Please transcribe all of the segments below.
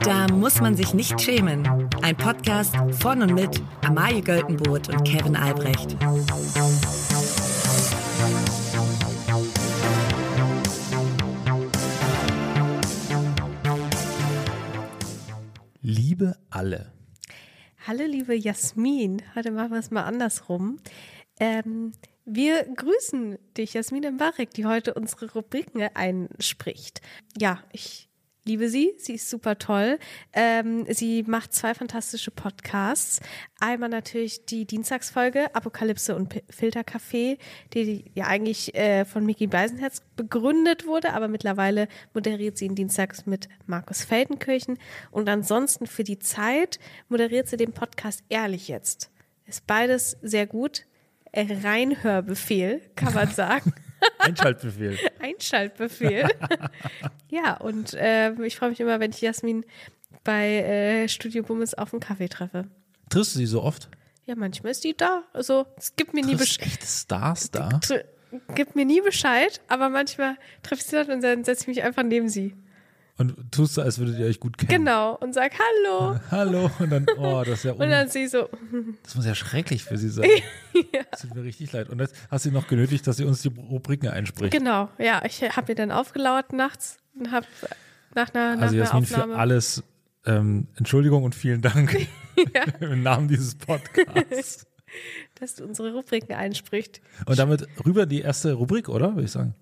Da muss man sich nicht schämen. Ein Podcast von und mit Amalie Göltenboot und Kevin Albrecht. Liebe alle. Hallo, liebe Jasmin. Heute machen wir es mal andersrum. Ähm, wir grüßen dich, Jasmin Mbarek, die heute unsere Rubriken einspricht. Ja, ich liebe sie. Sie ist super toll. Ähm, sie macht zwei fantastische Podcasts. Einmal natürlich die Dienstagsfolge Apokalypse und P Filtercafé, die ja eigentlich äh, von Mickey Beisenherz begründet wurde, aber mittlerweile moderiert sie ihn dienstags mit Markus Feldenkirchen. Und ansonsten für die Zeit moderiert sie den Podcast Ehrlich jetzt. Ist beides sehr gut. Reinhörbefehl, kann man sagen. Einschaltbefehl. Einschaltbefehl. ja, und äh, ich freue mich immer, wenn ich Jasmin bei äh, Studio Bummes auf einen Kaffee treffe. Triffst du sie so oft? Ja, manchmal ist die da. Also, es gibt mir nie Triffst Bescheid. echte Stars da? Gibt mir nie Bescheid, aber manchmal treffe ich sie dann und dann setze ich mich einfach neben sie. Und tust du, als würdet ihr euch gut kennen. Genau. Und sag Hallo. Hallo. Und dann, oh, das ist ja Und dann sie so, Das muss ja schrecklich für sie sein. Das tut mir richtig leid. Und jetzt hast du sie noch genötigt, dass sie uns die Rubriken einspricht. genau. Ja, ich habe mir dann aufgelauert nachts und habe nach einer, nach also einer Jasmin, Aufnahme. für alles ähm, Entschuldigung und vielen Dank im Namen dieses Podcasts. dass du unsere Rubriken einspricht. Und damit rüber die erste Rubrik, oder? Würde ich sagen.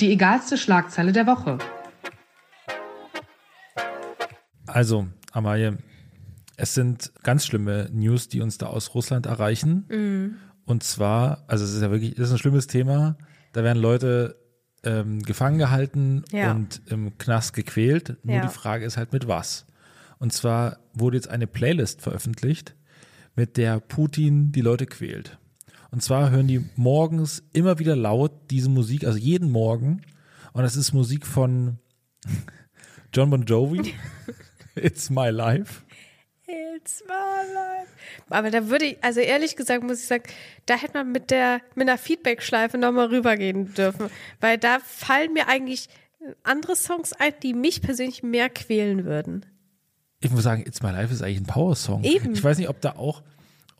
Die egalste Schlagzeile der Woche. Also, Amalie, es sind ganz schlimme News, die uns da aus Russland erreichen. Mhm. Und zwar, also es ist ja wirklich, es ist ein schlimmes Thema. Da werden Leute ähm, gefangen gehalten Ja. und im Knast gequält. Nur Ja. die Frage ist halt mit was. Und zwar wurde jetzt eine Playlist veröffentlicht, mit der Putin die Leute quält. Und zwar hören die morgens immer wieder laut diese Musik, also jeden Morgen. Und das ist Musik von John Bon Jovi. It's My Life. It's my life. Aber da würde ich, also ehrlich gesagt, muss ich sagen, da hätte man mit der, mit einer Feedback-Schleife nochmal rübergehen dürfen. Weil da fallen mir eigentlich andere Songs ein, die mich persönlich mehr quälen würden. Ich muss sagen, It's My Life ist eigentlich ein Power-Song. Eben. Ich weiß nicht, ob da auch,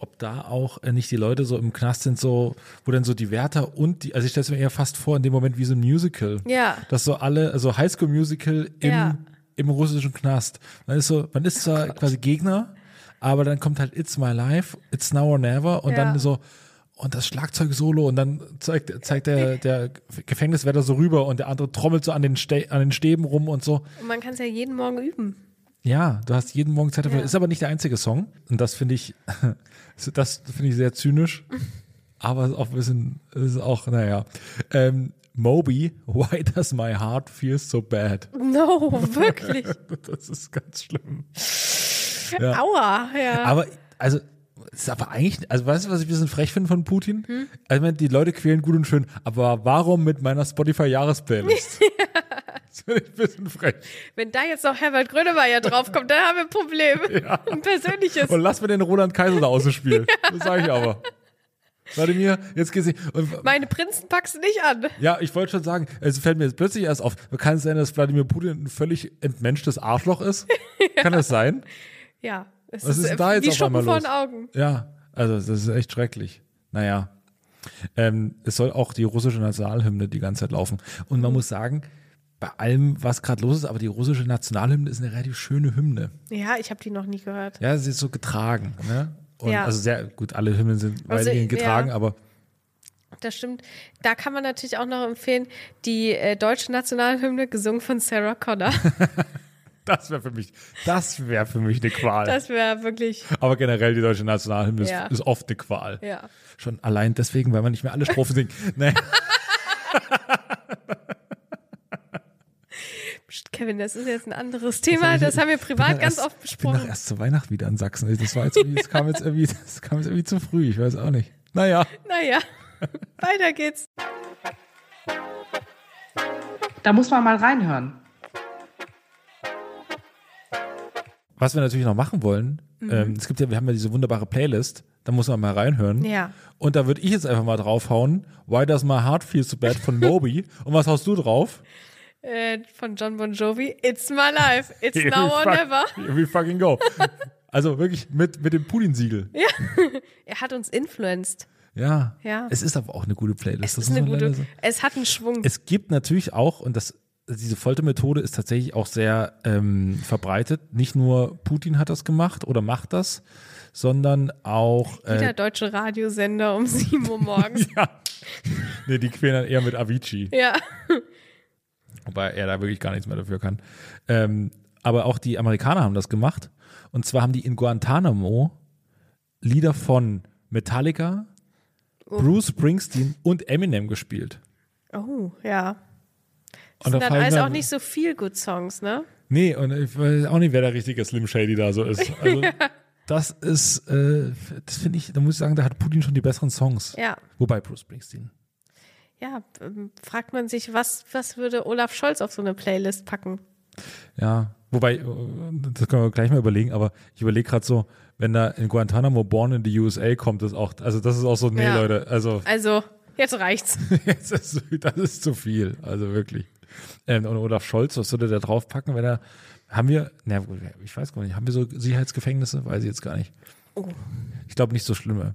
ob da auch äh, nicht die Leute so im Knast sind, so, wo dann so die Wärter und die, also ich stelle es mir eher fast vor, in dem Moment wie so ein Musical. Ja. Dass so alle, also Highschool-Musical im, Ja. im russischen Knast. Man ist so, man ist zwar quasi Gegner, aber dann kommt halt It's My Life, It's Now or Never und Ja. dann so, und das Schlagzeug-Solo und dann zeigt, zeigt der, der Gefängniswärter so rüber und der andere trommelt so an den, Ste an den Stäben rum und so. Und man kann es ja jeden Morgen üben. Ja, du hast jeden Morgen Zeit dafür. Ja. Ist aber nicht der einzige Song. Und das finde ich, das finde ich sehr zynisch. Aber ist auch ein bisschen, ist auch, naja. Ähm, Moby, why does my heart feel so bad? No, wirklich. Das ist ganz schlimm. Aua, ja. Aber, also, ist aber eigentlich, also weißt du, was ich ein bisschen frech finde von Putin? Hm? Also, ich meine, die Leute quälen gut und schön, aber warum mit meiner Spotify-Jahresplaylist? Das finde ich ein bisschen frech. Wenn da jetzt noch Herbert Grönemeyer draufkommt, dann haben wir ein Problem. Ein persönliches. Und lass mir den Roland Kaiser da außen spielen. Das sage ich aber. Wladimir, jetzt geht's nicht. Und, Meine Prinzen packst du nicht an. ja, ich wollte schon sagen, es fällt mir jetzt plötzlich erst auf. Kann es sein, dass Wladimir Putin ein völlig entmenschtes Arschloch ist? Kann das sein? Ja. Es Was ist äh, denn da jetzt wie auf Schuppen einmal vor los? den Augen. Ja, also das ist echt schrecklich. Naja. Ähm, es soll auch die russische Nationalhymne die ganze Zeit laufen. Und Mhm. man muss sagen, bei allem, was gerade los ist, aber die russische Nationalhymne ist eine relativ schöne Hymne. Ja, ich habe die noch nie gehört. Ja, sie ist so getragen. Ne? Und Ja. Also sehr gut, alle Hymnen sind Also, weitgehend getragen, ja. aber Das stimmt. Da kann man natürlich auch noch empfehlen, die äh, deutsche Nationalhymne gesungen von Sarah Connor. Das wäre für mich, das wäre für mich eine Qual. Das wäre wirklich, Aber generell die deutsche Nationalhymne ist, Ja. ist oft eine Qual. ja. Schon allein deswegen, weil man nicht mehr alle Strophen singt. Nee. Kevin, das ist jetzt ein anderes Thema. Das haben wir privat ganz erst, oft Ich bin doch besprochen. erst zu Weihnachten wieder in Sachsen. Das war jetzt irgendwie, das kam jetzt irgendwie, das kam jetzt irgendwie zu früh. Ich weiß auch nicht. Naja. Naja, weiter geht's. Da muss man mal reinhören. Was wir natürlich noch machen wollen, Mhm. ähm, es gibt ja, wir haben ja diese wunderbare Playlist. da muss man mal reinhören. Ja. Und da würde ich jetzt einfach mal draufhauen, Why Does My Heart Feel So Bad von Moby. Und was haust du drauf? Äh, von John Bon Jovi. It's my life. It's Here now or fuck- never. Here we fucking go. Also wirklich mit, mit dem Putin-Siegel. Er hat uns influenced. Ja. Ja. Es ist aber auch eine gute Playlist. Es ist eine gute. sagen. Es hat einen Schwung. Es gibt natürlich auch, und das, diese Foltermethode ist tatsächlich auch sehr ähm, verbreitet. Nicht nur Putin hat das gemacht oder macht das, sondern auch. Jeder Äh, deutsche Radiosender um 7 Uhr morgens. ja. Nee, die quälen dann eher mit Avicii. ja. Wobei er da wirklich gar nichts mehr dafür kann. Ähm, aber auch die Amerikaner haben das gemacht. Und zwar haben die in Guantanamo Lieder von Metallica, Bruce Springsteen und Eminem gespielt. Oh, ja. Das Und sind da dann alles mir- auch nicht so viel Good Songs, ne? Nee, und ich weiß auch nicht, wer der richtige Slim Shady da so ist. Also, das ist, äh, das finde ich, da muss ich sagen, da hat Putin schon die besseren Songs. Ja. Wobei Bruce Springsteen. Ja, ähm, fragt man sich, was, was würde Olaf Scholz auf so eine Playlist packen? Ja, wobei, äh, das können wir gleich mal überlegen, aber ich überlege gerade so, wenn da in Guantanamo Born in the USA kommt, ist auch, also das ist auch so, nee, Ja. Leute, also Also, jetzt reicht's. das ist, das ist zu viel, also wirklich. Ähm, und Olaf Scholz, was würde der draufpacken, wenn er, haben wir, na, ich weiß gar nicht, haben wir so Sicherheitsgefängnisse? Weiß ich jetzt gar nicht. Oh. Ich glaube nicht so schlimme.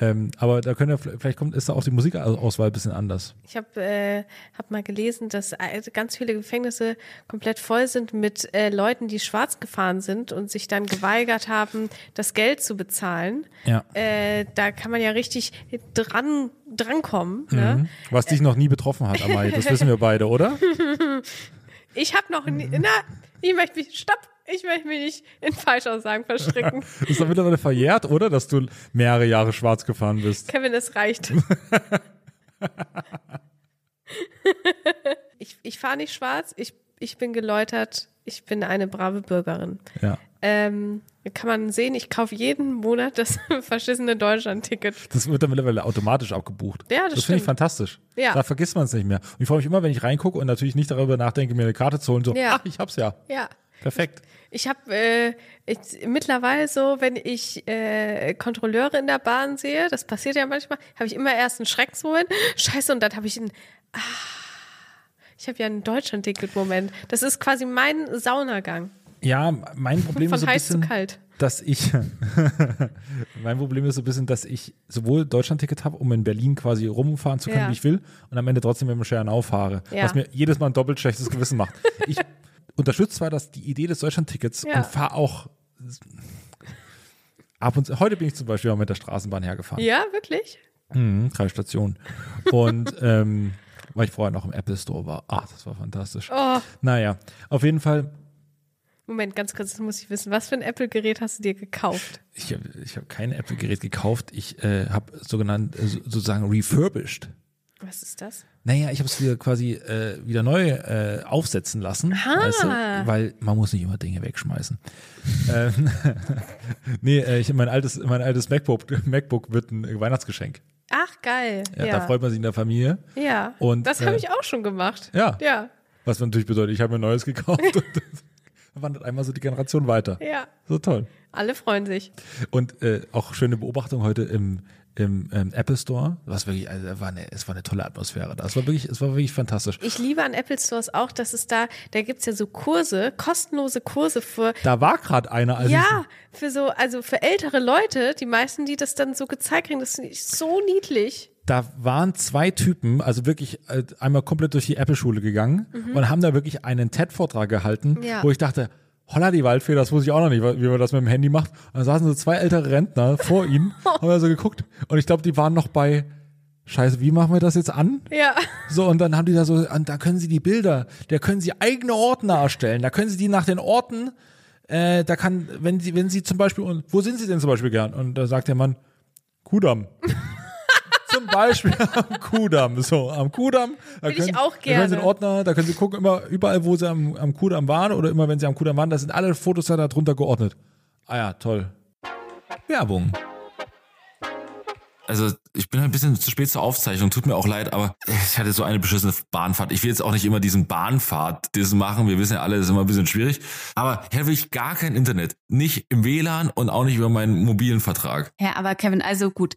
Ähm, aber da können wir, vielleicht kommt, ist da auch die Musikauswahl ein bisschen anders. Ich habe äh, hab mal gelesen, dass ganz viele Gefängnisse komplett voll sind mit äh, Leuten, die schwarz gefahren sind und sich dann geweigert haben, das Geld zu bezahlen. Ja. Äh, da kann man ja richtig dran drankommen. Ne? Was dich noch nie betroffen hat, Amai, das wissen wir beide, oder? Ich habe noch nie, na, ich möchte mich, stopp, ich möchte mich nicht in Falschaussagen verstricken. Ist doch mittlerweile verjährt, oder? Dass du mehrere Jahre schwarz gefahren bist. Kevin, es reicht. ich ich fahre nicht schwarz, ich, ich bin geläutert, ich bin eine brave Bürgerin. Ja. Ähm, kann man sehen, ich kaufe jeden Monat das verschissene Deutschland-Ticket. Das wird dann mittlerweile automatisch abgebucht. Ja, das Das finde ich fantastisch. Ja. Da vergisst man es nicht mehr. Und ich freue mich immer, wenn ich reingucke und natürlich nicht darüber nachdenke, mir eine Karte zu holen. So, Ja. ach, ich hab's ja. Ja. Perfekt. Ich habe äh, ich, mittlerweile so, wenn ich äh, Kontrolleure in der Bahn sehe, das passiert ja manchmal, habe ich immer erst einen Schrecksmoment. Scheiße, und dann habe ich einen. Ah, ich habe ja einen Deutschland-Ticket-Moment. Das ist quasi mein Saunagang. Ja, mein Problem Von ist so ein heiß zu bisschen, kalt. dass ich, mein Problem ist so ein bisschen, dass ich sowohl Deutschlandticket habe, um in Berlin quasi rumfahren zu können, Ja. wie ich will, und am Ende trotzdem mit dem Schernau fahre, Ja. was mir jedes Mal ein doppelt schlechtes Gewissen macht. Ich unterstütze zwar das, die Idee des Deutschlandtickets Ja. und fahre auch ab und zu, heute bin ich zum Beispiel auch mit der Straßenbahn hergefahren. Ja, wirklich? Mhm, drei Stationen. Und ähm, weil ich vorher noch im Apple Store war. Ach, das war fantastisch. Oh, Naja, auf jeden Fall, Moment, ganz kurz, das muss ich wissen. Was für ein Apple-Gerät hast du dir gekauft? ich habe ich hab kein Apple-Gerät gekauft. Ich äh, habe sogenannt, äh, so- sozusagen refurbished. Was ist das? Naja, ich habe es wieder quasi äh, wieder neu äh, aufsetzen lassen, Aha. weißt du? weil man muss nicht immer Dinge wegschmeißen. ähm, nee, äh, ich, mein altes, mein altes MacBook, MacBook wird ein Weihnachtsgeschenk. Ach, geil. Ja, Ja, Da freut man sich in der Familie. ja. Und, das äh, habe ich auch schon gemacht. Ja. Ja, Was natürlich bedeutet, ich habe mir ein neues gekauft und wandert einmal so die Generation weiter. ja. So toll. Alle freuen sich. Und äh, auch schöne Beobachtung heute im, im ähm, Apple Store. Was wirklich, also, war eine, es war eine tolle Atmosphäre. da. Es war wirklich, es war wirklich fantastisch. Ich liebe an Apple Stores auch, dass es da, da gibt's ja so Kurse, kostenlose Kurse für, Da war gerade einer, als ja, für so, also für ältere Leute, die meisten, die das dann so gezeigt kriegen, das ich so niedlich. ich, da waren zwei Typen, also wirklich äh, einmal komplett durch die Apple-Schule gegangen und haben da wirklich einen TED-Vortrag gehalten, Mhm. Ja. wo ich dachte, holla die Waldfee, das wusste ich auch noch nicht, wie man das mit dem Handy macht. Und da saßen so zwei ältere Rentner vor ihnen, haben da so geguckt. Und ich glaube, die waren noch bei, scheiße, wie machen wir das jetzt an? Ja, So, und dann haben die da so, und da können sie die Bilder, da können sie eigene Ordner erstellen, da können sie die nach den Orten, äh, da kann, wenn sie, wenn sie zum Beispiel, und wo sind sie denn zum Beispiel gern? Und da sagt der Mann, Kudamm. Zum Beispiel am Kudamm, so, am Kudamm. Da Will ich können, auch Da können sie gerne. einen Ordner, da können sie gucken, immer, überall, wo sie am, am Kudamm waren oder immer, wenn sie am Kudamm waren, da sind alle Fotos da drunter geordnet. Ah ja, toll. Werbung. also ich bin ein bisschen zu spät zur Aufzeichnung, tut mir auch leid, aber ich hatte so eine beschissene Bahnfahrt. Ich will jetzt auch nicht immer diesen Bahnfahrt das machen. Wir wissen ja alle, das ist immer ein bisschen schwierig. Aber hier will ich gar kein Internet. Nicht im WLAN und auch nicht über meinen mobilen Vertrag. Ja, aber Kevin, also gut,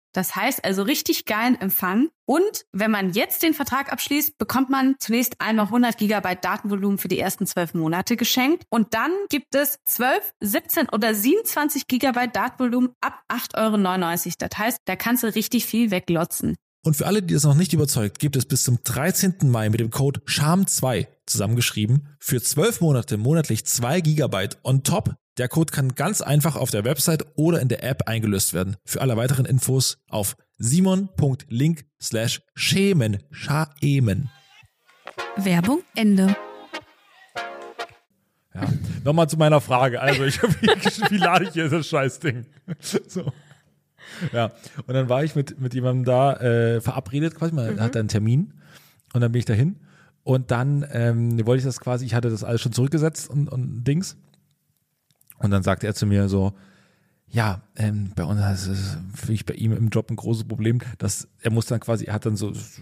Das heißt also richtig geilen Empfang. Und wenn man jetzt den Vertrag abschließt, bekommt man zunächst einmal 100 Gigabyte Datenvolumen für die ersten zwölf Monate geschenkt. Und dann gibt es 12, 17 oder 27 Gigabyte Datenvolumen ab 8,99 Euro. Das heißt, da kannst du richtig viel weglotzen. Und für alle, die das noch nicht überzeugt, gibt es bis zum 13. Mai mit dem Code SHAM2 zusammengeschrieben für 12 Monate monatlich 2 Gigabyte on top. Der Code kann ganz einfach auf der Website oder in der App eingelöst werden. Für alle weiteren Infos auf simon.link slash schämen. Schaemen. Werbung Ende. Ja. Nochmal zu meiner Frage. Also, ich, wie, wie lade ich hier das Scheißding? So. Ja. Und dann war ich mit, mit jemandem da äh, verabredet, quasi, man hat einen Termin. Und dann bin ich dahin. Und dann ähm, wollte ich das quasi, ich hatte das alles schon zurückgesetzt und, und Dings. Und dann sagte er zu mir so, ja, ähm, bei uns ist für ich bei ihm im Job ein großes Problem, dass er muss dann quasi, er hat dann so, das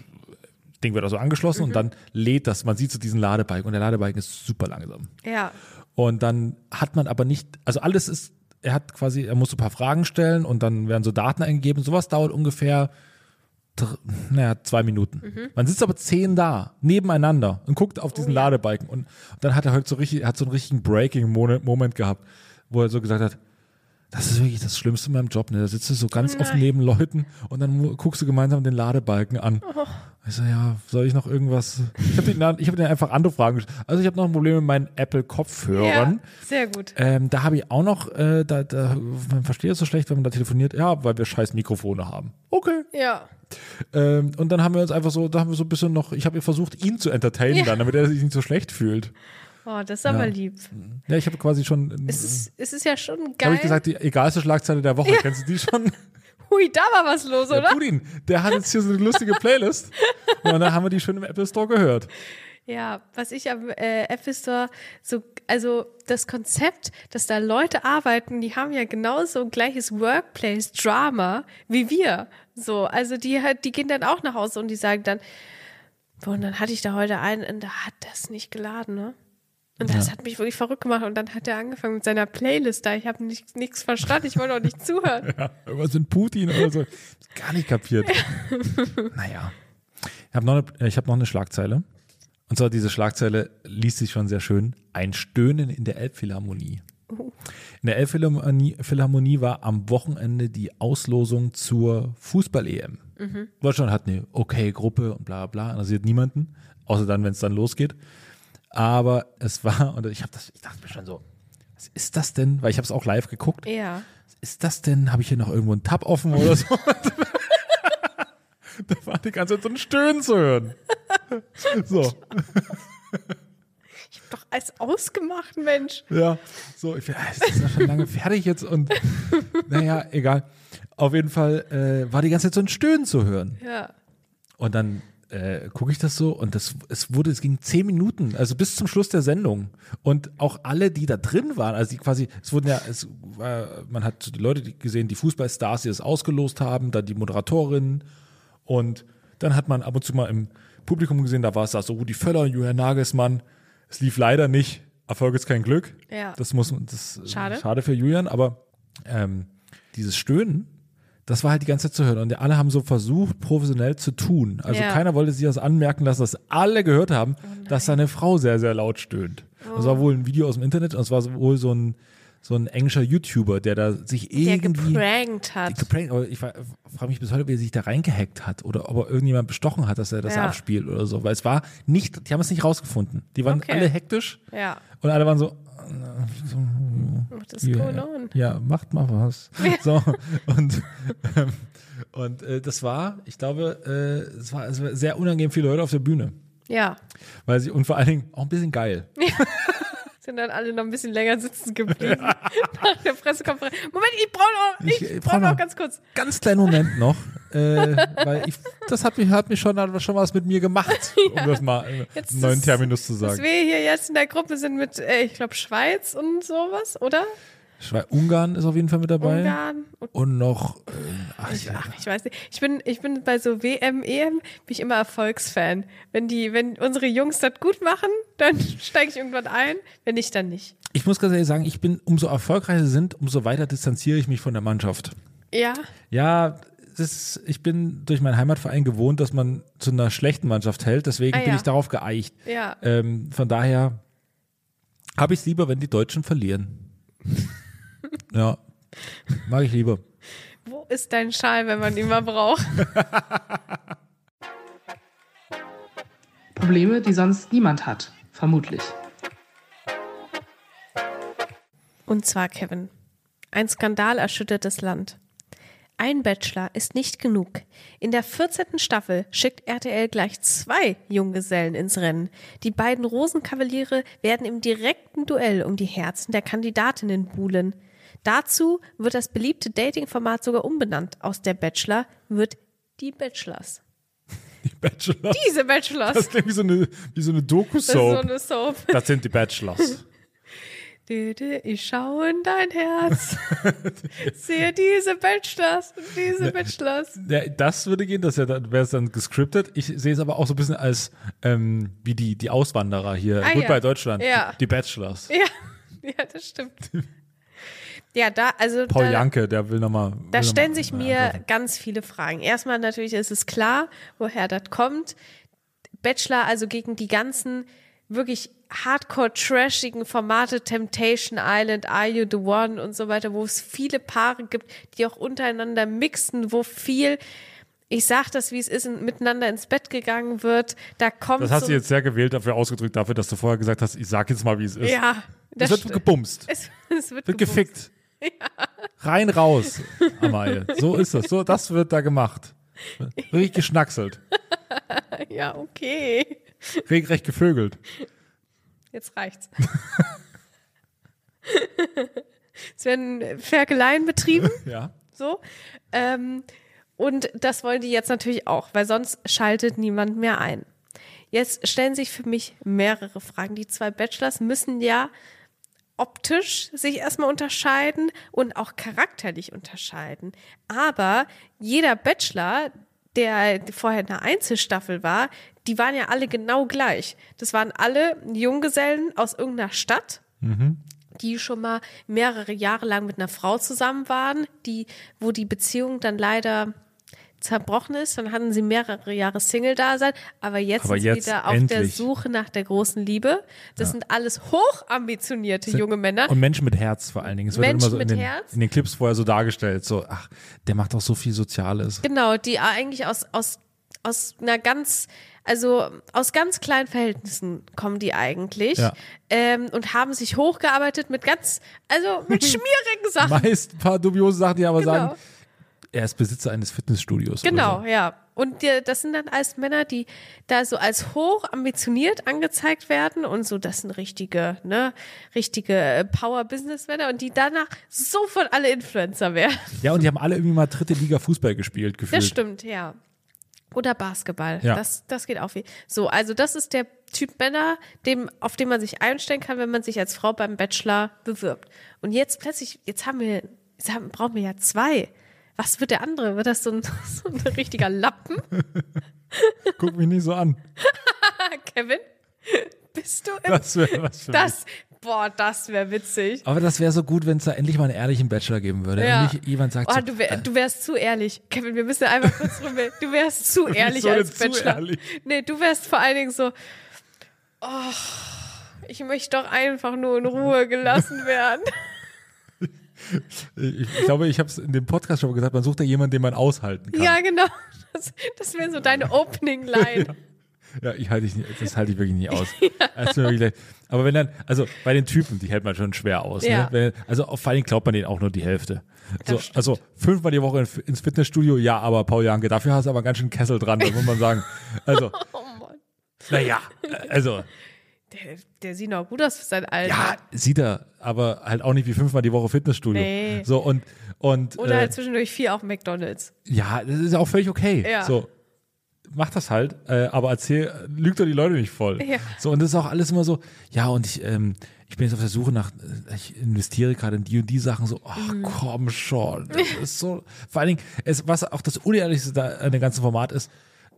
Ding wird also angeschlossen und dann lädt das, man sieht so diesen Ladebalken und der Ladebalken ist super langsam. Ja. Und dann hat man aber nicht, also alles ist, er hat quasi, er muss so ein paar Fragen stellen und dann werden so Daten eingegeben. Sowas dauert ungefähr, naja, zwei Minuten. Man sitzt aber zehn da, nebeneinander und guckt auf diesen Ladebalken. Und, dann hat er heute so richtig, hat so einen richtigen Breaking-Moment gehabt, wo er so gesagt hat, das ist wirklich das Schlimmste in meinem Job. Ne? Da sitzt du so ganz oft neben Leuten und dann guckst du gemeinsam den Ladebalken an. Ich so, ja, soll ich noch irgendwas? Ich habe den, ich hab den einfach andere Fragen gestellt. Also ich habe noch ein Problem mit meinen Apple-Kopfhörern. Ja, sehr gut. Ähm, da habe ich auch noch, äh, da, da, man versteht es so schlecht, wenn man da telefoniert. Ja, weil wir scheiß Mikrofone haben. Okay. Ja. Ähm, und dann haben wir uns einfach so, da haben wir so ein bisschen noch, ich habe versucht, ihn zu entertainen Ja. dann, damit er sich nicht so schlecht fühlt. Oh, das ist aber Ja. lieb. Ja, ich habe quasi schon, Es ist, es ist ja schon habe geil. ich gesagt, die egalste Schlagzeile der Woche. Kennst du die schon? Hui, da war was los, Der oder? Putin, der hat jetzt hier so eine lustige Playlist. Und dann haben wir die schon im Apple Store gehört. Ja, was ich am äh, Apple Store so, also das Konzept, dass da Leute arbeiten, die haben ja genauso ein gleiches Workplace-Drama wie wir. So, also die halt, die gehen dann auch nach Hause und die sagen dann, boah, und dann hatte ich da heute einen und da hat das nicht geladen, ne? Und das hat mich wirklich verrückt gemacht. Und dann hat er angefangen mit seiner Playlist da. Ich habe nichts verstanden. Ich wollte auch nicht zuhören. Ja, irgendwas in Putin oder so. Gar nicht kapiert. naja. Ich habe noch, eine- ich hab noch eine Schlagzeile. Und zwar diese Schlagzeile liest sich schon sehr schön. Ein Stöhnen in der Elbphilharmonie. In der Elbphilharmonie Philharmonie war am Wochenende die Auslosung zur Fußball-EM. Deutschland hat eine okay Gruppe und bla bla, interessiert niemanden, außer dann, wenn es dann losgeht. Aber es war, und ich habe das, ich dachte mir schon so, was ist das denn? Weil ich habe es auch live geguckt Ja. ist das denn? Habe ich hier noch irgendwo einen Tab offen oder so? da war die ganze Zeit so ein Stöhnen zu hören. So, Ich hab doch alles ausgemacht, Mensch. ja, so, ich es ist ja schon lange fertig jetzt und naja, egal. Auf jeden Fall äh, war die ganze Zeit so ein Stöhnen zu hören. Ja. Und dann äh, gucke ich das so und das, es wurde, es ging zehn Minuten, also bis zum Schluss der Sendung. Und auch alle, die da drin waren, also die quasi, es wurden ja, es war, man hat die Leute gesehen, die Fußballstars, die das ausgelost haben, dann die Moderatorin und dann hat man ab und zu mal im Publikum gesehen, da war es da so Rudi Völler, Julian Nagelsmann. Es lief leider nicht. Erfolg ist kein Glück. Ja. Das muss man, das ist Schade. schade für Julian, aber ähm, dieses Stöhnen, das war halt die ganze Zeit zu hören. Und alle haben so versucht, professionell zu tun. Also Ja. keiner wollte sich das anmerken dass alle gehört haben, dass seine Frau sehr, sehr laut stöhnt. Das war wohl ein Video aus dem Internet und es war wohl so ein, so ein englischer YouTuber, der da sich Der irgendwie geprankt hat. geprankt, aber ich frage mich bis heute, wie er sich da reingehackt hat oder ob er irgendjemand bestochen hat, dass er das Ja. abspielt oder so, weil es war nicht, die haben es nicht rausgefunden. Die waren Okay. alle hektisch Ja. und alle waren so, What is ja, going on? ja, macht mal was. So, und, ähm, und äh, das war, ich glaube, äh, es war, es war sehr unangenehm viele Leute auf der Bühne. Ja. Weil sie, und vor allen Dingen auch ein bisschen geil. Sind dann alle noch ein bisschen länger sitzen geblieben nach der Pressekonferenz. Moment, ich brauche noch, ich, Ich, brauche brauch noch noch- ganz kurz. Ganz kleinen Moment noch, äh, weil ich, das hat mich, hat mich schon, hat schon was mit mir gemacht, um das mal äh, Jetzt einen neuen ist- Terminus zu sagen. wir hier jetzt in der Gruppe sind mit, äh, ich glaube, Schweiz und sowas, oder? Schwe- Ungarn ist auf jeden Fall mit dabei. Ungarn und Und noch, äh, ach, Ich, ja. ach, ich weiß nicht. Ich bin, ich bin bei so WM, EM, bin ich immer Erfolgsfan. Wenn die, wenn unsere Jungs das gut machen, dann steige ich irgendwann ein. Wenn nicht, dann nicht. ich muss ganz ehrlich sagen, ich bin, umso erfolgreicher sie sind, umso weiter distanziere ich mich von der Mannschaft. Ja, Ja, das ist, ich bin durch meinen Heimatverein gewohnt, dass man zu einer schlechten Mannschaft hält, deswegen Ah, bin ja. ich darauf geeicht. ja. Ähm, von daher habe ich es lieber, wenn die Deutschen verlieren. Ja, mag ich lieber. Wo ist dein Schal, wenn man ihn mal braucht? Probleme, die sonst niemand hat. Vermutlich. Und zwar, Kevin, ein Skandal erschüttert das Land. Ein Bachelor ist nicht genug. In der 14. Staffel schickt RTL gleich zwei Junggesellen ins Rennen. Die beiden Rosenkavaliere werden im direkten Duell um die Herzen der Kandidatinnen buhlen. Dazu wird das beliebte Dating-Format sogar umbenannt. Aus der Bachelor wird die Bachelors. Die Bachelors. Diese Bachelors. Das klingt wie so eine, wie so eine Das ist so Doku-Soap. eine Soap. Das sind die Bachelors. Ich schaue in dein Herz. Sehe diese Bachelors und diese Bachelors. Ja, das würde gehen, das wäre es dann gescriptet. Ich sehe es aber auch so ein bisschen als ähm, wie die, die Auswanderer hier. Ah, Gut ja. bei Deutschland. Ja. Die Bachelors. Ja, ja, das stimmt. Ja, da, also Paul da, Janke, der will nochmal. da stellen sich mir ganz viele Fragen. Erstmal natürlich ist es klar, woher das kommt. Bachelor, also gegen die ganzen wirklich hardcore trashigen Formate, Temptation Island, Are You the One und so weiter, wo es viele Paare gibt, die auch untereinander mixen, wo viel, ich sag das, wie es ist, miteinander ins Bett gegangen wird. Da kommt Das hast du jetzt sehr gewählt dafür ausgedrückt, dafür, dass du vorher gesagt hast, ich sag jetzt mal, wie es ist. Ja, Es das wird st- gebumst. es, es wird, Wird gebumst. gefickt. Rein raus, Amalie. So ist das. So, das wird da gemacht. Richtig geschnackselt. Ja, okay. Regelrecht gevögelt. Jetzt reicht's. es werden Ferkeleien betrieben, Ja. so. Ähm, und das wollen die jetzt natürlich auch, weil sonst schaltet niemand mehr ein. Jetzt stellen sich für mich mehrere Fragen. Die zwei Bachelors müssen ja optisch sich erstmal unterscheiden und auch charakterlich unterscheiden. Aber jeder Bachelor, der vorher in der Einzelstaffel war, die waren ja alle genau gleich. Das waren alle Junggesellen aus irgendeiner Stadt, die schon mal mehrere Jahre lang mit einer Frau zusammen waren, die, wo die Beziehung dann leider zerbrochen ist. Dann hatten sie mehrere Jahre Single-Dasein, aber jetzt Aber sind jetzt sie wieder auf der. Suche nach der großen Liebe. Das sind alles hochambitionierte junge Männer. Und Menschen mit Herz vor allen Dingen. Es wird Menschen immer so in mit den, Herz? in den Clips vorher so dargestellt. So, ach, der macht auch so viel Soziales. Genau, die eigentlich aus, aus, aus einer ganz, also aus ganz kleinen Verhältnissen kommen die eigentlich Ja. ähm, und haben sich hochgearbeitet mit ganz, also mit schmierigen Sachen. Meist ein paar dubiose Sachen, die aber Genau. sagen, er ist Besitzer eines Fitnessstudios. Genau, Oder ja. Und die, das sind dann alles Männer, die da so als hoch ambitioniert angezeigt werden und so, das sind richtige, ne, richtige äh, Power-Business-Männer und die danach sofort alle Influencer werden. so. Ja, und die haben alle irgendwie mal dritte Liga Fußball gespielt, gefühlt. Das stimmt, ja. Oder Basketball. Ja. Das, das geht auch wie. So, also das ist der Typ Männer, dem, auf den man sich einstellen kann, wenn man sich als Frau beim Bachelor bewirbt. Und jetzt plötzlich, jetzt haben wir, jetzt haben, brauchen wir ja zwei. Was wird der andere? Wird das so ein, so ein richtiger Lappen? Guck mich nicht so an. Kevin? Bist du im, Das wäre was für mich. das, boah, das wäre witzig. Aber das wäre so gut, wenn es da endlich mal einen ehrlichen Bachelor geben würde. Ja. Und nicht jemand sagt Oh, so, du, wär, du wärst zu ehrlich. Kevin, wir müssen einfach kurz drüber. Du wärst zu ehrlich denn als zu Bachelor. ehrlich? Nee, du wärst vor allen Dingen so, oh, ich möchte doch einfach nur in Ruhe gelassen werden. Ich, ich glaube, ich habe es in dem Podcast schon mal gesagt, man sucht ja jemanden, den man aushalten kann. ja, genau. Das, das wäre so deine Opening-Line. Ja, ich halte ich nicht, das halte ich wirklich nicht aus. Leid. Aber wenn dann, also bei den Typen, die hält man schon schwer aus. Ja. Ne? Also vor allem glaubt man denen auch nur die Hälfte. So, also fünfmal die Woche in- ins Fitnessstudio, ja, aber Paul Janke, dafür hast du aber ganz schön Kessel dran, das muss man sagen. Also, Oh Mann. naja, also, Der, der sieht noch gut aus für sein Alter. Ja, sieht er, aber halt auch nicht wie fünfmal die Woche Fitnessstudio. Nee. So und und Oder äh, halt zwischendurch viel auf McDonalds. ja, das ist auch völlig okay. Ja. So mach das halt, äh, aber erzähl, lügt doch die Leute nicht voll. Ja. So und das ist auch alles immer so. Ja und ich ähm, ich bin jetzt auf der Suche nach, äh, ich investiere gerade in die und die Sachen so, ach Mhm. komm schon, das ist so, vor allen Dingen, es, was auch das Unehrlichste da an dem ganzen Format ist,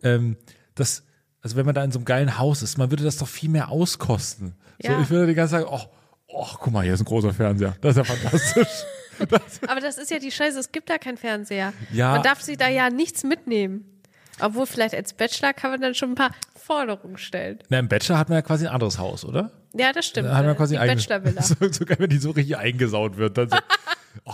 ähm, das, also wenn man da in so einem geilen Haus ist, man würde das doch viel mehr auskosten. So, Ja. ich würde die ganze Zeit sagen, oh, oh, guck mal, hier ist ein großer Fernseher, das ist ja fantastisch. das, Aber das ist ja die Scheiße, es gibt da keinen Fernseher. Ja. Man darf sich da ja nichts mitnehmen. Obwohl, vielleicht als Bachelor kann man dann schon ein paar Forderungen stellen. na, im Bachelor hat man ja quasi ein anderes Haus, oder? Ja, das stimmt. Da hat man quasi die ein Bachelor-Villa. So, so geil, wenn die so richtig eingesaut wird. Dann so, oh,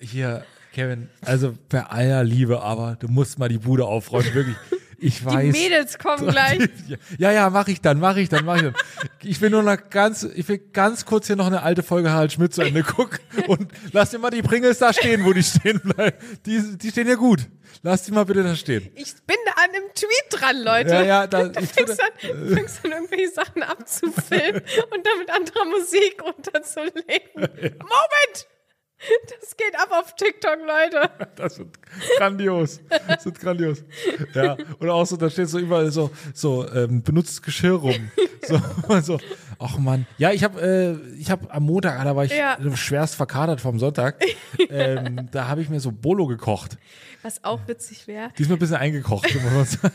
hier, Kevin, also bei aller Liebe, aber du musst mal die Bude aufräumen, wirklich. Ich Die weiß. Mädels kommen gleich. Ja, ja, mach ich dann, mach ich dann, mach ich dann. Ich will nur noch ganz, ich will ganz kurz hier noch eine alte Folge Harald Schmidt zu Ende gucken und lass dir mal die Pringles da stehen, wo die stehen bleiben. Die, die stehen ja gut. Lass die mal bitte da stehen. Ich bin da an einem Tweet dran, Leute. Ja, ja, da- da ich fängst, an, fängst an, irgendwelche Sachen abzufilmen und dann mit anderer Musik runterzulegen. Moment! Das geht ab auf TikTok, Leute. Das wird grandios. Das wird grandios. Ja, oder auch so, da steht so überall so, so ähm, benutztes Geschirr rum. So, so. Ach man. Ja, ich habe äh, ich hab am Montag, da war ich Ja. schwerst verkadert vom Sonntag. ähm, da habe ich mir so Bolo gekocht. Was auch witzig wäre, Diesmal ein bisschen eingekocht. muss man sagen.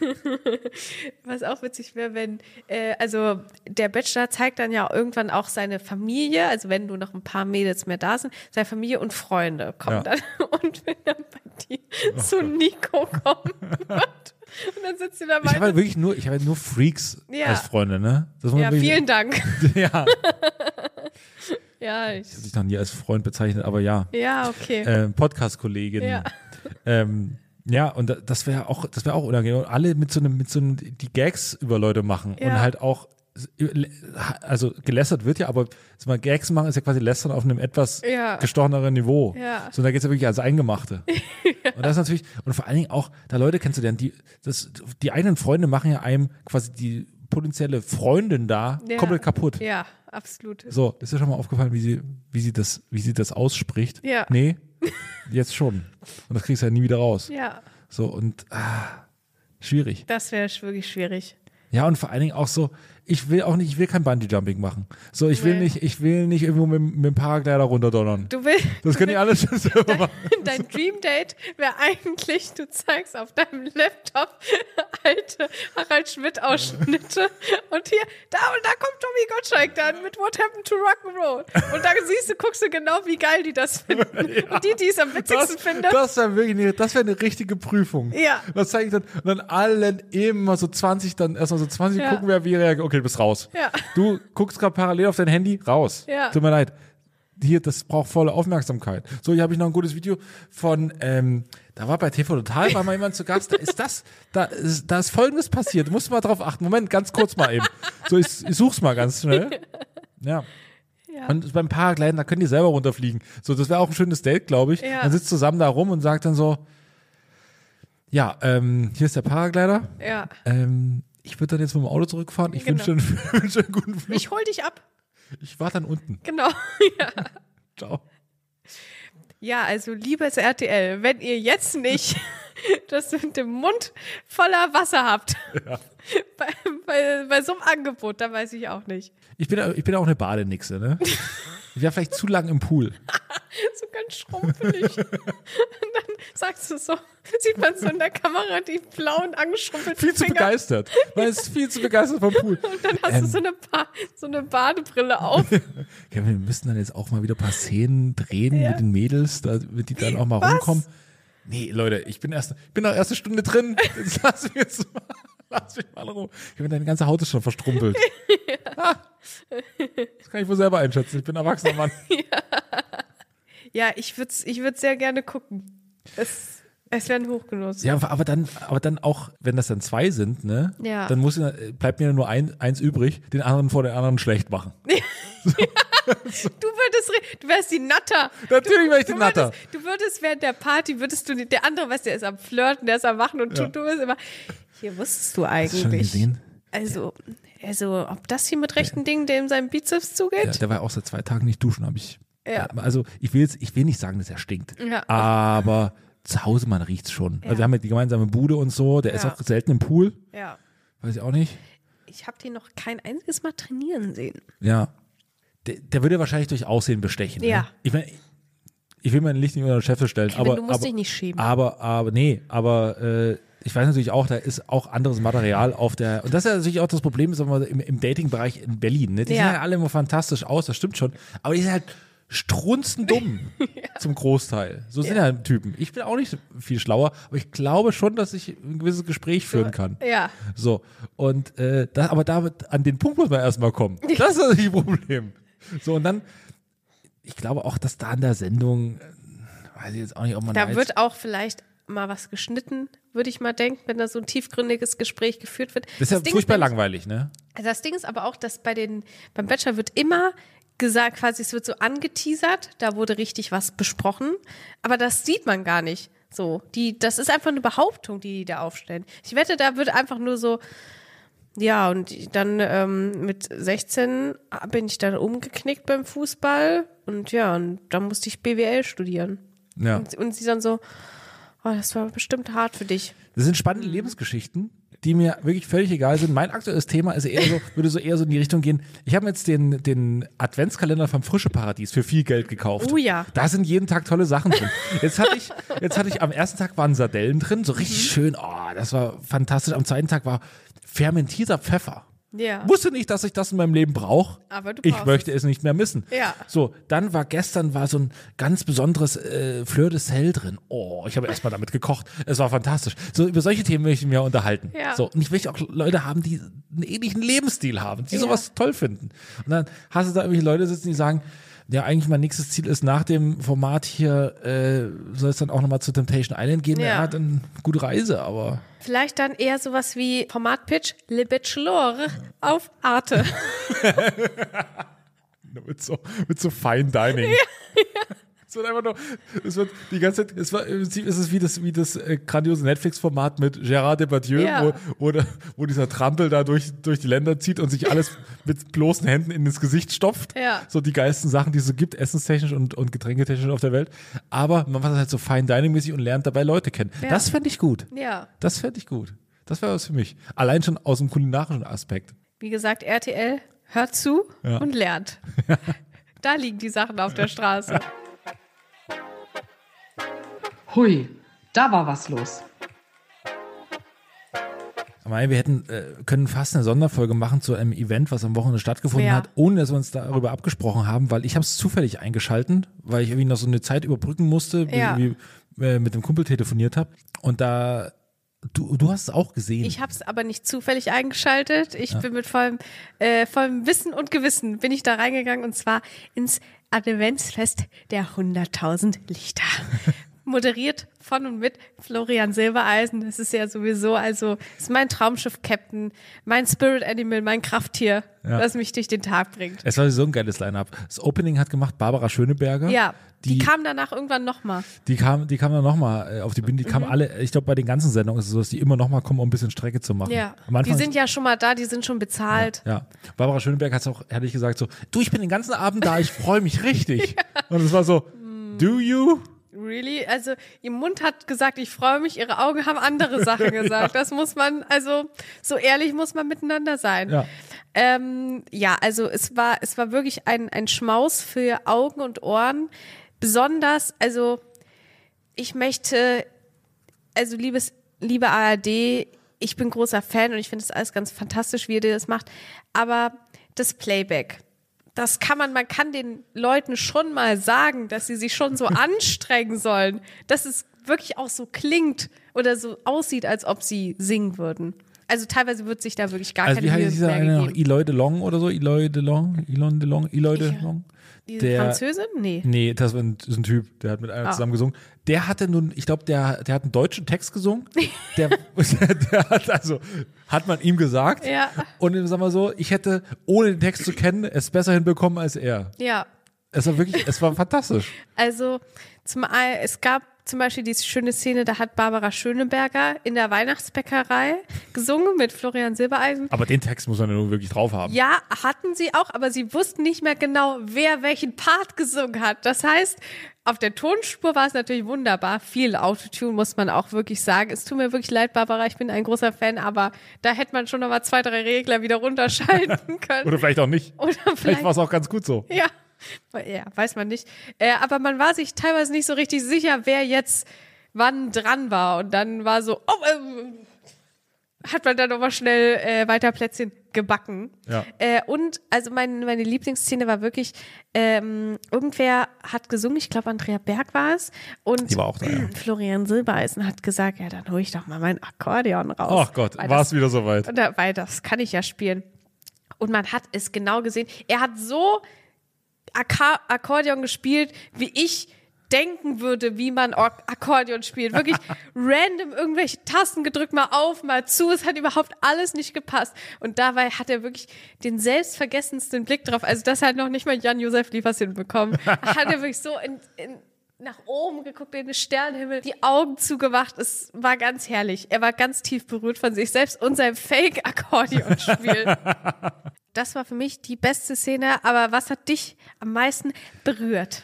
was auch witzig wäre, wenn, äh, also der Bachelor zeigt dann ja irgendwann auch seine Familie, also wenn du noch ein paar Mädels mehr da sind, seine Familie und Freunde kommen Ja. dann. Und wenn dann bei dir zu Nico kommen wird. Und dann sitzt sie da Ich habe halt wirklich nur, ich habe halt nur Freaks Ja. als Freunde, ne? Ja, wirklich- vielen Dank. Ja, Ja, ich, ich habe dich noch nie als Freund bezeichnet, aber ja. ja, okay. äh, Podcast-Kollegin. Ja. Ähm, ja, und da- das wäre auch, das wäre auch unangenehm. Und alle mit so einem, mit so einem, die Gags über Leute machen und Ja. halt auch, also gelästert wird ja, aber mal, Gags machen ist ja quasi lästern auf einem etwas Ja. gestocheneren Niveau. Ja. So, da geht's ja wirklich als Eingemachte. Und das ist natürlich, und vor allen Dingen auch, da Leute kennst du denn, die, das, die eigenen Freunde machen ja einem quasi die potenzielle Freundin da Ja. komplett kaputt. Ja, absolut. So, ist dir schon mal aufgefallen, wie sie, wie sie das, wie sie das ausspricht? Ja. Nee? Jetzt schon. Und das kriegst du ja nie wieder raus. Ja, So, und ah, schwierig. das wäre wirklich schwierig. Ja, und vor allen Dingen auch so, ich will auch nicht, ich will kein Bungee-Jumping machen. So, ich will Nee. nicht, ich will nicht irgendwo mit, mit dem Paraglider runterdonnern. Du willst. Das können die alle schon selber machen. Dein Dream Date wäre eigentlich, du zeigst auf deinem Laptop alte Harald Schmidt Ausschnitte und hier, da und da kommt Tommy Gottschalk dann mit What Happened to Rock'n'Roll. Und da siehst du, guckst du genau, wie geil die das finden. Und die, die es am Das, witzigsten finden. das wäre wirklich eine, das wäre eine richtige Prüfung. Ja. Das zeige ich dann, und dann allen immer so 20, dann erstmal so 20 Ja. gucken, wer wie reagiert. Okay, du bist raus. Ja. Du guckst gerade parallel auf dein Handy, raus. Ja. Tut mir leid. Hier, das braucht volle Aufmerksamkeit. So, hier habe ich noch ein gutes Video von, ähm, da war bei TV Total, war mal jemand zu Gast, da ist das, da ist, da ist folgendes passiert, du musst mal drauf achten. Moment, ganz kurz mal eben. So, ich, ich such's mal ganz schnell. Ja. Und beim Paragliden, da können die selber runterfliegen. So, das wäre auch ein schönes Date, glaube ich. Ja. Man sitzt zusammen da rum und sagt dann so, ja, ähm, hier ist der Paraglider. Ja. Ähm, ich würde dann jetzt mit dem Auto zurückfahren. Ich Genau. wünsche einen, einen guten Flug. Ich hol dich ab. Ich war dann unten. Genau. Ja. Ciao. Ja, also liebes RTL, wenn ihr jetzt nicht das mit dem Mund voller Wasser habt, bei, bei, bei so einem Angebot, dann weiß ich auch nicht. Ich bin, ich bin auch eine Badenixe, ne? Ich wäre vielleicht zu lang im Pool. So ganz schrumpelig. Und dann sagst du so, sieht man so in der Kamera die blauen angeschrumpelten Viel zu Finger. begeistert. Man ist viel zu begeistert vom Pool. Und dann hast Ähm. du so eine, ba so eine Badebrille auf. Ja, wir müssen dann jetzt auch mal wieder ein paar Szenen drehen Ja. mit den Mädels, damit die dann auch mal Was? rumkommen. Nee, Leute, ich bin erst, ich bin noch erste Stunde drin. Jetzt lass mich jetzt mal, lass mich mal in Ruhe. Ich habe deine ganze Haut ist schon verstrumpelt. Ah. Das kann ich wohl selber einschätzen. Ich bin ein erwachsener Mann. Ja, ich würde es ich würd's sehr gerne gucken. Es, es wäre ein Hochgenuss. Ja, aber dann, aber dann auch, wenn das dann zwei sind, ne? Ja. Dann muss, bleibt mir nur ein, eins übrig, den anderen vor den anderen schlecht machen. Du würdest, du wärst die Natter. Natürlich wäre ich die Du Natter. würdest, du würdest während der Party, würdest du, der andere, weißt du, der ist am Flirten, der ist am Machen und Ja. du, du bist immer, hier wusstest du Hast du schon eigentlich. gesehen? Also, also, ob das hier mit rechten Dingen dem seinem Bizeps zugeht? Ja, der war auch seit zwei Tagen nicht duschen, habe ich. Ja. Also ich will jetzt, ich will nicht sagen, dass er stinkt. Ja. Aber zu Hause, man riecht's schon. Ja. Also wir haben ja die gemeinsame Bude und so, der ist Ja. auch selten im Pool. Ja. Weiß ich auch nicht. Ich habe den noch kein einziges Mal trainieren sehen. Ja. Der, der würde wahrscheinlich durch Aussehen bestechen. Ja. Ne? Ich meine, ich will mein Licht nicht unter den Scheffel stellen, Kevin, aber. du musst aber, dich nicht schämen. Aber, aber, nee, aber äh, ich weiß natürlich auch, da ist auch anderes Material auf der. Und das ist ja natürlich auch das Problem, sagen wir im, im Dating-Bereich in Berlin. Ne? Die Ja. sehen ja alle immer fantastisch aus, das stimmt schon. Aber die sind halt strunzendumm zum Großteil. So sind ja. Typen. Ich bin auch nicht viel schlauer, aber ich glaube schon, dass ich ein gewisses Gespräch führen kann. Ja. So, und äh, das, aber damit an den Punkt muss man erstmal kommen. Das ist natürlich das Problem. So, und dann, ich glaube auch, dass da in der Sendung, äh, weiß ich jetzt auch nicht, ob man Da jetzt- wird auch vielleicht mal was geschnitten, würde ich mal denken, wenn da so ein tiefgründiges Gespräch geführt wird. das ist ja Ding furchtbar nämlich- langweilig, ne? Also das Ding ist aber auch, dass bei den, beim Bachelor wird immer gesagt, quasi es wird so angeteasert, da wurde richtig was besprochen, aber das sieht man gar nicht. So, die, das ist einfach eine Behauptung, die die da aufstellen. Ich wette, da wird einfach nur so, ja, und dann ähm, mit 16 bin ich dann umgeknickt beim Fußball und ja, und dann musste ich BWL studieren. Ja. Und, und sie dann so, oh, das war bestimmt hart für dich. Das sind spannende Lebensgeschichten, die mir wirklich völlig egal sind. Mein aktuelles Thema ist eher so, würde so eher so in die Richtung gehen. Ich habe jetzt den, den Adventskalender vom Frische Paradies für viel Geld gekauft. Oh ja. Da sind jeden Tag tolle Sachen drin. Jetzt hatte ich, jetzt hatte ich am ersten Tag waren Sardellen drin, so richtig Mhm. schön. Oh, das war fantastisch. Am zweiten Tag war fermentierter Pfeffer. Ja. Wusste nicht, dass ich das in meinem Leben brauche. Aber du Ich möchte es nicht mehr missen. Ja. So, dann war gestern war so ein ganz besonderes äh, Fleur de Sel drin. Oh, ich habe erstmal damit gekocht. Es war fantastisch. So, über solche Themen möchte ich mich unterhalten. Ja. So, und ich möchte auch Leute haben, die einen ähnlichen Lebensstil haben, die Ja. sowas toll finden. Und dann hast du da irgendwelche Leute sitzen, die sagen, ja, eigentlich mein nächstes Ziel ist nach dem Format hier, äh, soll es dann auch nochmal zu Temptation Island gehen? Ja. Ja, dann gute Reise, aber Vielleicht dann eher sowas wie Formatpitch Le Bachelor auf Arte. mit so, mit so Fine Dining. Es wird einfach nur, es wird die ganze Zeit, es war, im Prinzip ist es wie das, wie das äh, grandiose Netflix-Format mit Gérard Depardieu, Ja. wo, wo, der, wo dieser Trampel da durch, durch die Länder zieht und sich alles mit bloßen Händen in das Gesicht stopft. Ja. So die geilsten Sachen, die es so gibt, essenstechnisch und, und getränketechnisch auf der Welt. Aber man macht das halt so Fine Dining-mäßig und lernt dabei Leute kennen. Ja. Das fände ich gut. Ja, Das fände ich gut. Das wäre was für mich. Allein schon aus dem kulinarischen Aspekt. wie gesagt, RTL, hört zu Ja. und lernt. da liegen die Sachen auf der Straße. Hui, da war was los. Ich meine, wir hätten, äh, können fast eine Sonderfolge machen zu einem Event, was am Wochenende stattgefunden Ja. hat, ohne dass wir uns darüber abgesprochen haben, weil ich habe es zufällig eingeschalten, weil ich irgendwie noch so eine Zeit überbrücken musste, Ja. ich irgendwie, äh, mit dem Kumpel telefoniert habe. Und da, du, du hast es auch gesehen. Ich habe es aber nicht zufällig eingeschaltet. Ich bin mit vollem, äh, vollem Wissen und Gewissen bin ich da reingegangen und zwar ins Adventsfest der 100.000 Lichter. Moderiert von und mit Florian Silbereisen. Das ist ja sowieso, also ist mein Traumschiff-Captain, mein Spirit Animal, mein Krafttier, Ja. das mich durch den Tag bringt. es war so ein geiles Line-Up. Das Opening hat gemacht Barbara Schöneberger. Ja, die, die, kam danach irgendwann nochmal. die kam, die kam dann nochmal äh, auf die Bühne. Die Mhm. kamen alle, ich glaube, bei den ganzen Sendungen ist es so, dass die immer nochmal kommen, um ein bisschen Strecke zu machen. Ja, die sind ja schon mal da, die sind schon bezahlt. Ja, Barbara Schöneberg hat es auch ehrlich gesagt so, du, ich bin den ganzen Abend da, ich freue mich richtig. Und es war so, do you? Really? Also ihr Mund hat gesagt, ich freue mich, ihre Augen haben andere Sachen gesagt. Das muss man, also so ehrlich muss man miteinander sein. Ja. Ähm, ja, also es war, es war wirklich ein, ein Schmaus für Augen und Ohren. Besonders, also ich möchte, also liebes, liebe ARD, ich bin großer Fan und ich finde es alles ganz fantastisch, wie ihr das macht. Aber das Playback, das kann man, man kann den Leuten schon mal sagen, dass sie sich schon so anstrengen sollen, dass es wirklich auch so klingt oder so aussieht, als ob sie singen würden. Also teilweise wird sich da wirklich gar Also wie keine Mühe heißt dieser mehr eine noch? gegeben. Eloy de Long oder so? Eloy de Long? Elon de Long? Eloy de Ich- Long? Die der- Französin? Nee. Nee, das war ein, ist ein Typ, der hat mit einer Ah. zusammen gesungen. Der hatte nun, ich glaube, der, der hat einen deutschen Text gesungen. Der, der hat also, hat man ihm gesagt. Ja. Und sag mal so, ich hätte, ohne den Text zu kennen, es besser hinbekommen als er. Ja. Es war wirklich, es war fantastisch. Also zum einen, es gab zum Beispiel die schöne Szene, da hat Barbara Schöneberger in der Weihnachtsbäckerei gesungen mit Florian Silbereisen. Aber den Text muss man ja nur wirklich drauf haben. Ja, hatten sie auch, aber sie wussten nicht mehr genau, wer welchen Part gesungen hat. Das heißt, auf der Tonspur war es natürlich wunderbar. Viel Autotune muss man auch wirklich sagen. Es tut mir wirklich leid, Barbara, ich bin ein großer Fan, aber da hätte man schon noch mal zwei, drei Regler wieder runterschalten können. Oder vielleicht auch nicht. Oder Vielleicht vielleicht, war es auch ganz gut so. ja. Ja, weiß man nicht. Äh, aber man war sich teilweise nicht so richtig sicher, wer jetzt wann dran war. Und dann war so, oh, ähm, hat man dann nochmal schnell äh, weiter Plätzchen gebacken. Ja. Äh, und also mein, meine Lieblingsszene war wirklich, ähm, irgendwer hat gesungen, ich glaube Andrea Berg war es. Und war auch da, ja. Florian Silbereisen hat gesagt, ja, dann hole ich doch mal mein Akkordeon raus. Ach Gott, war es wieder soweit. da, weil das kann ich ja spielen. Und man hat es genau gesehen. Er hat so Akka Akkordeon gespielt, wie ich denken würde, wie man Or- Akkordeon spielt. Wirklich random irgendwelche Tasten gedrückt, mal auf, mal zu. Es hat überhaupt alles nicht gepasst. Und dabei hat er wirklich den selbstvergessensten Blick drauf. Also das hat noch nicht mal Jan-Josef Liefers hinbekommen. Hat er wirklich so in, in, nach oben geguckt, in den Sternenhimmel, die Augen zugemacht. Es war ganz herrlich. Er war ganz tief berührt von sich selbst und seinem Fake-Akkordeonspiel. das war für mich die beste Szene. Aber was hat dich am meisten berührt?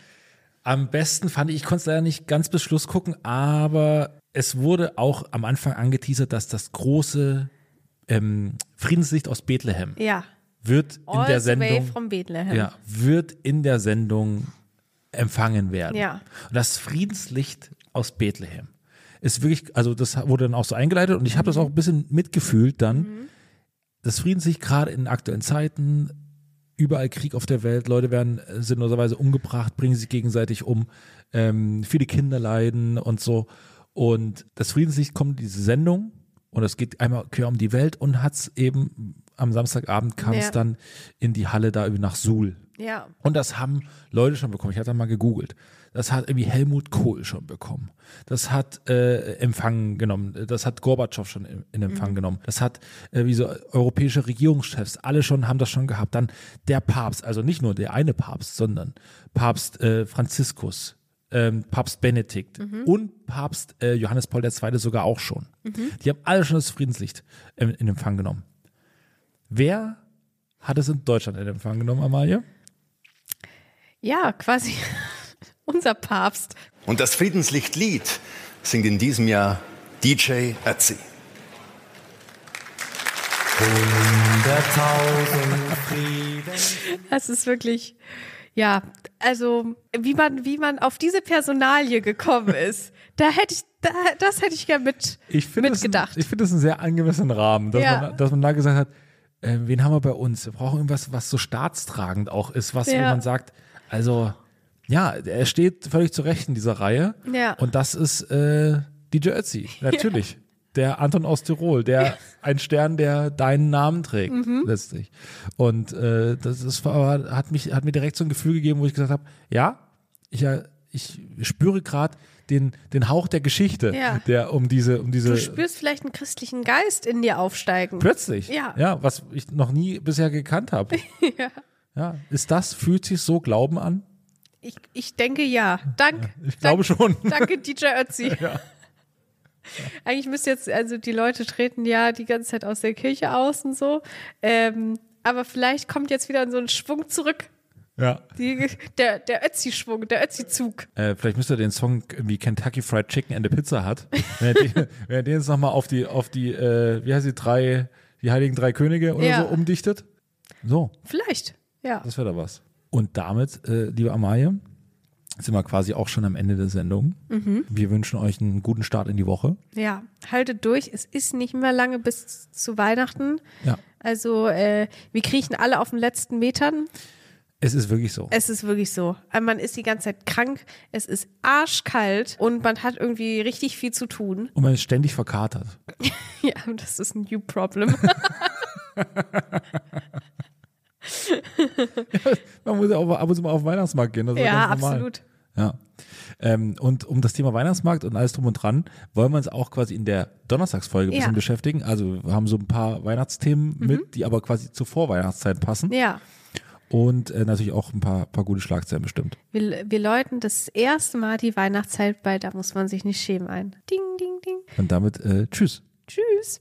Am besten fand ich, ich konnte es leider nicht ganz bis Schluss gucken, aber es wurde auch am Anfang angeteasert, dass das große ähm, Friedenslicht aus Bethlehem Ja. wird in All der Sendung ja, wird in der Sendung empfangen werden. Ja. Und das Friedenslicht aus Bethlehem ist wirklich, also das wurde dann auch so eingeleitet und ich habe das auch ein bisschen mitgefühlt dann. Das Friedenslicht gerade in aktuellen Zeiten, überall Krieg auf der Welt, Leute werden äh, sinnloserweise umgebracht, bringen sich gegenseitig um, ähm, viele Kinder leiden und so. Und das Friedenslicht kommt in diese Sendung und es geht einmal quer um die Welt und hat es eben am Samstagabend kam es Ja. dann in die Halle da nach Suhl. Ja. Und das haben Leute schon bekommen. Ich hatte mal gegoogelt. Das hat irgendwie Helmut Kohl schon bekommen. Das hat äh, Empfang genommen. Das hat Gorbatschow schon in, in Empfang genommen. Das hat äh, wie so europäische Regierungschefs, alle schon haben das schon gehabt. Dann der Papst, also nicht nur der eine Papst, sondern Papst äh, Franziskus, ähm, Papst Benedikt und Papst äh, Johannes Paul II. sogar auch schon. Die haben alle schon das Friedenslicht in, in Empfang genommen. Wer hat es in Deutschland in Empfang genommen, Amalie? Ja, quasi unser Papst. Und das Friedenslichtlied singt in diesem Jahr DJ Ötzi. Das ist wirklich, ja, also wie man, wie man auf diese Personalie gekommen ist, da hätte ich, da, das hätte ich gerne mit, Ich finde es, mitgedacht. ich finde es einen sehr angemessenen Rahmen, dass, Ja. man, dass man da gesagt hat, äh, wen haben wir bei uns? Wir brauchen irgendwas, was so staatstragend auch ist, was, wo Ja. man sagt, also, ja, er steht völlig zu Recht in dieser Reihe. Ja. Und das ist äh, DJ Ötzi, natürlich. Der Anton aus Tirol, der ein Stern, der deinen Namen trägt, Mhm. letztlich. Und äh, das ist, war- hat, mich, hat mir direkt so ein Gefühl gegeben, wo ich gesagt habe, ja, ich, äh, ich spüre gerade den, den Hauch der Geschichte, Ja. der um diese, um diese du spürst vielleicht einen christlichen Geist in dir aufsteigen. plötzlich, Ja. ja, was ich noch nie bisher gekannt habe. Ja. Ja, ist das, fühlt sich so Glauben an? Ich, ich denke ja. Dank, Ich glaube schon. danke DJ Ötzi. Eigentlich müsste jetzt, also die Leute treten ja die ganze Zeit aus der Kirche aus und so. Ähm, aber vielleicht kommt jetzt wieder so ein Schwung zurück. Ja. Die, der der Ötzi-Schwung, der Ötzi-Zug. Äh, vielleicht müsste er den Song wie Kentucky Fried Chicken and a Pizza hat. wenn, er den, wenn er den jetzt nochmal auf die, auf die, äh, wie heißt die drei, die heiligen drei Könige oder Ja. so umdichtet. So, Vielleicht, ja. das wäre da was. Und damit, äh, liebe Amalie, sind wir quasi auch schon am Ende der Sendung. Mhm. Wir wünschen euch einen guten Start in die Woche. Ja, haltet durch. Es ist nicht mehr lange bis zu Weihnachten. Ja. Also äh, wir kriechen alle auf den letzten Metern. Es ist wirklich so. Es ist wirklich so. Äh, Man ist die ganze Zeit krank, es ist arschkalt und man hat irgendwie richtig viel zu tun. Und man ist ständig verkatert. Ja, das ist ein new problem. Man muss ja auch ab und zu mal auf den Weihnachtsmarkt gehen. Das ist ja, ganz normal. absolut. Ja. Ähm, und um das Thema Weihnachtsmarkt und alles drum und dran, wollen wir uns auch quasi in der Donnerstagsfolge ein Ja. Mhm. bisschen beschäftigen. Also wir haben so ein paar Weihnachtsthemen mit, die aber quasi zur Vorweihnachtszeit passen. Ja, Und äh, natürlich auch ein paar, paar gute Schlagzeilen bestimmt. Wir, wir läuten das erste Mal die Weihnachtszeit bei, da muss man sich nicht schämen ein. Ding, ding, ding. Und damit äh, tschüss. Tschüss.